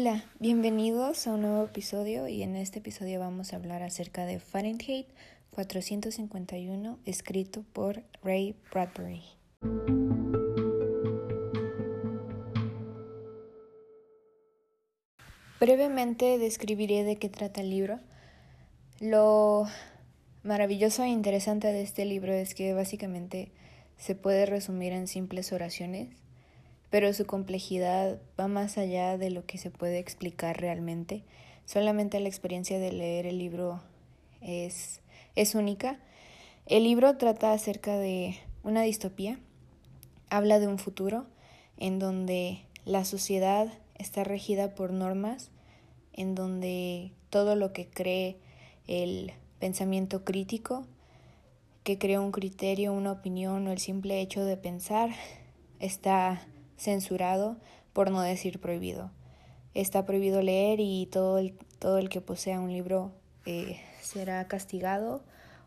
Hola, bienvenidos a un nuevo episodio y en este episodio vamos a hablar acerca de Fahrenheit 451 escrito por Ray Bradbury. Brevemente describiré de qué trata el libro. Lo maravilloso e interesante de este libro es que básicamente se puede resumir en simples oraciones pero su complejidad va más allá de lo que se puede explicar realmente. Solamente la experiencia de leer el libro es, es única. El libro trata acerca de una distopía, habla de un futuro en donde la sociedad está regida por normas, en donde todo lo que cree el pensamiento crítico, que crea un criterio, una opinión o el simple hecho de pensar, está censurado, por no decir prohibido. Está prohibido leer y todo el, todo el que posea un libro eh, será castigado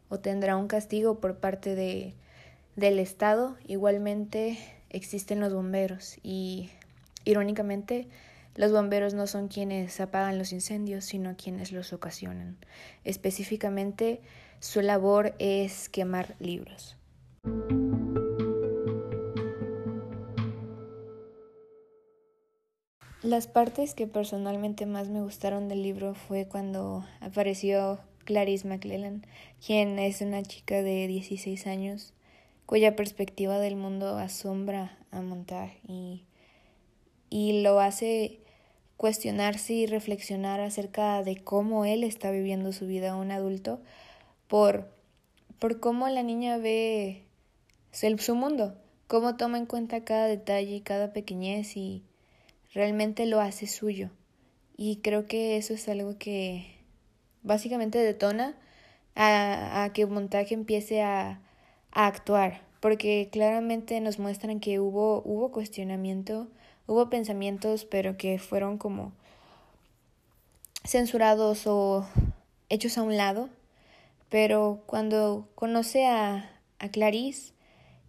o tendrá un castigo por parte de, del Estado. Igualmente existen los bomberos y irónicamente los bomberos no son quienes apagan los incendios, sino quienes los ocasionan. Específicamente, su labor es quemar libros. Las partes que personalmente más me gustaron del libro fue cuando apareció Clarice McLellan, quien es una chica de 16 años cuya perspectiva del mundo asombra a Montag y, y lo hace cuestionarse y reflexionar acerca de cómo él está viviendo su vida un adulto por, por cómo la niña ve su mundo, cómo toma en cuenta cada detalle y cada pequeñez y realmente lo hace suyo. Y creo que eso es algo que básicamente detona a, a que montaje empiece a, a actuar, porque claramente nos muestran que hubo, hubo cuestionamiento, hubo pensamientos, pero que fueron como censurados o hechos a un lado. Pero cuando conoce a, a Clarice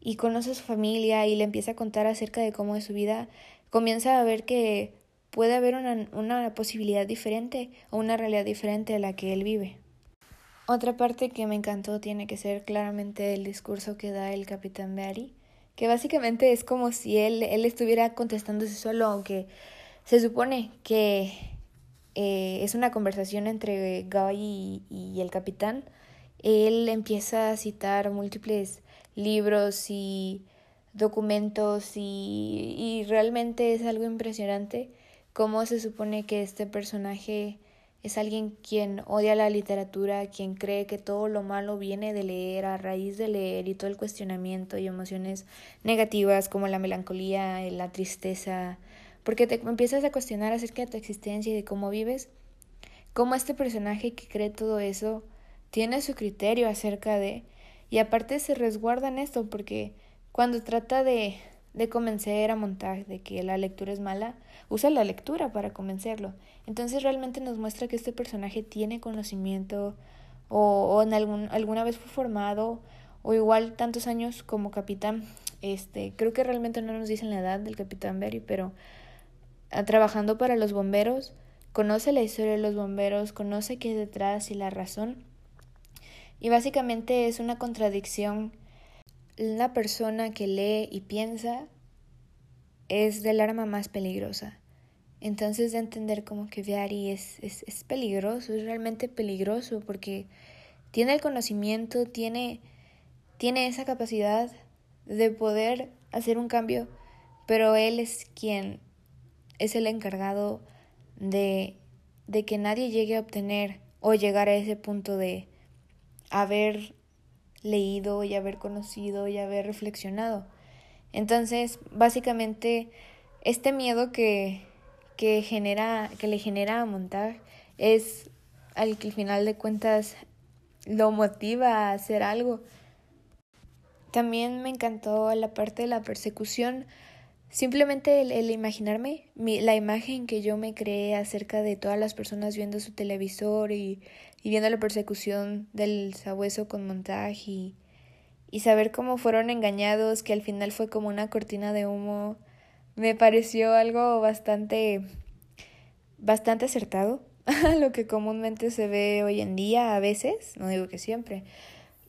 y conoce a su familia y le empieza a contar acerca de cómo es su vida, comienza a ver que puede haber una, una posibilidad diferente o una realidad diferente a la que él vive. Otra parte que me encantó tiene que ser claramente el discurso que da el capitán Barry, que básicamente es como si él, él estuviera contestándose solo, aunque se supone que eh, es una conversación entre Guy y, y el capitán. Él empieza a citar múltiples libros y documentos y, y realmente es algo impresionante cómo se supone que este personaje es alguien quien odia la literatura, quien cree que todo lo malo viene de leer, a raíz de leer y todo el cuestionamiento y emociones negativas como la melancolía, la tristeza, porque te empiezas a cuestionar acerca de tu existencia y de cómo vives, cómo este personaje que cree todo eso tiene su criterio acerca de, y aparte se resguarda en esto porque cuando trata de, de convencer a Montag de que la lectura es mala, usa la lectura para convencerlo. Entonces realmente nos muestra que este personaje tiene conocimiento o, o en algún, alguna vez fue formado o igual tantos años como capitán. Este, creo que realmente no nos dicen la edad del capitán Berry, pero ah, trabajando para los bomberos, conoce la historia de los bomberos, conoce qué es detrás y la razón. Y básicamente es una contradicción la persona que lee y piensa es del arma más peligrosa. Entonces de entender como que Viari es, es, es, peligroso, es realmente peligroso porque tiene el conocimiento, tiene, tiene esa capacidad de poder hacer un cambio, pero él es quien es el encargado de, de que nadie llegue a obtener o llegar a ese punto de haber leído y haber conocido y haber reflexionado. Entonces, básicamente, este miedo que, que, genera, que le genera a Montag es al que al final de cuentas lo motiva a hacer algo. También me encantó la parte de la persecución. Simplemente el, imaginarme la imagen que yo me creé acerca de todas las personas viendo su televisor y viendo la persecución del sabueso con montaje y, y saber cómo fueron engañados, que al final fue como una cortina de humo, me pareció algo bastante bastante acertado a lo que comúnmente se ve hoy en día a veces, no digo que siempre.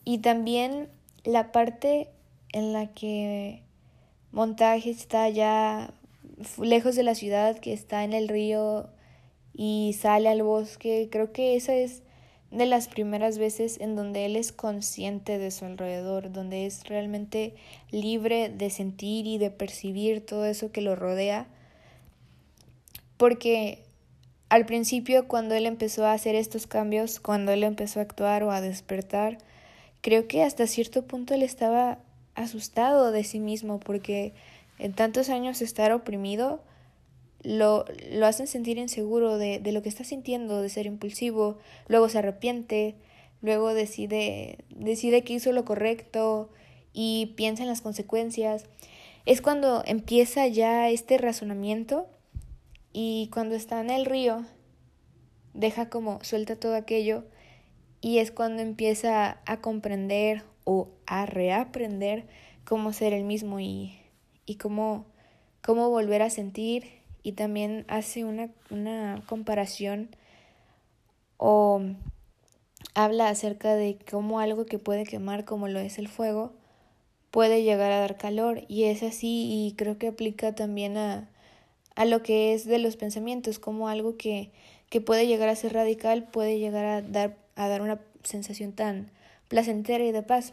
Y también la parte en la que montaje está ya lejos de la ciudad, que está en el río y sale al bosque, creo que esa es de las primeras veces en donde él es consciente de su alrededor, donde es realmente libre de sentir y de percibir todo eso que lo rodea. Porque al principio cuando él empezó a hacer estos cambios, cuando él empezó a actuar o a despertar, creo que hasta cierto punto él estaba asustado de sí mismo porque en tantos años estar oprimido lo, lo hacen sentir inseguro de, de lo que está sintiendo, de ser impulsivo, luego se arrepiente, luego decide, decide que hizo lo correcto y piensa en las consecuencias. Es cuando empieza ya este razonamiento y cuando está en el río, deja como suelta todo aquello y es cuando empieza a comprender o a reaprender cómo ser el mismo y, y cómo, cómo volver a sentir. Y también hace una, una comparación o habla acerca de cómo algo que puede quemar como lo es el fuego puede llegar a dar calor. Y es así y creo que aplica también a, a lo que es de los pensamientos, como algo que, que puede llegar a ser radical puede llegar a dar, a dar una sensación tan placentera y de paz.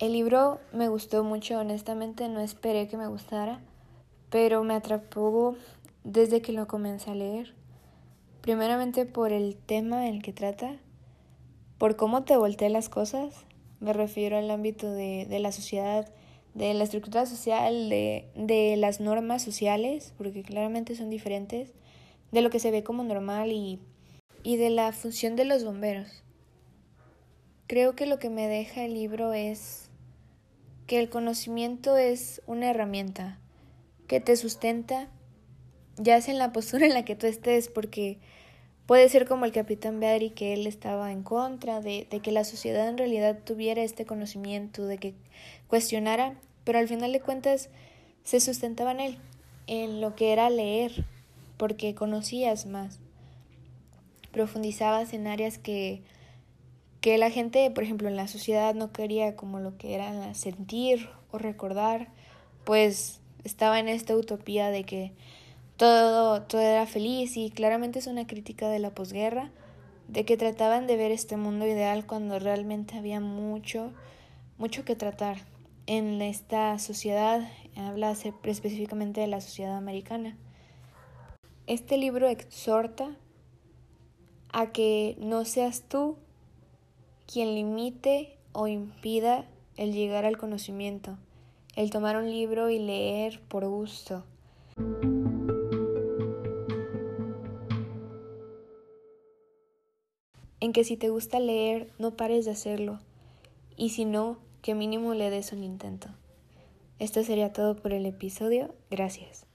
El libro me gustó mucho, honestamente no esperé que me gustara, pero me atrapó desde que lo comencé a leer. Primeramente por el tema en el que trata, por cómo te volteé las cosas, me refiero al ámbito de, de la sociedad, de la estructura social, de, de las normas sociales, porque claramente son diferentes, de lo que se ve como normal y, y de la función de los bomberos. Creo que lo que me deja el libro es que el conocimiento es una herramienta que te sustenta, ya sea en la postura en la que tú estés, porque puede ser como el capitán Beadry, que él estaba en contra de, de que la sociedad en realidad tuviera este conocimiento, de que cuestionara, pero al final de cuentas se sustentaba en él, en lo que era leer, porque conocías más, profundizabas en áreas que que la gente, por ejemplo, en la sociedad no quería como lo que era sentir o recordar, pues estaba en esta utopía de que todo, todo era feliz y claramente es una crítica de la posguerra, de que trataban de ver este mundo ideal cuando realmente había mucho, mucho que tratar en esta sociedad, habla específicamente de la sociedad americana. Este libro exhorta a que no seas tú quien limite o impida el llegar al conocimiento, el tomar un libro y leer por gusto. En que si te gusta leer, no pares de hacerlo, y si no, que mínimo le des un intento. Esto sería todo por el episodio. Gracias.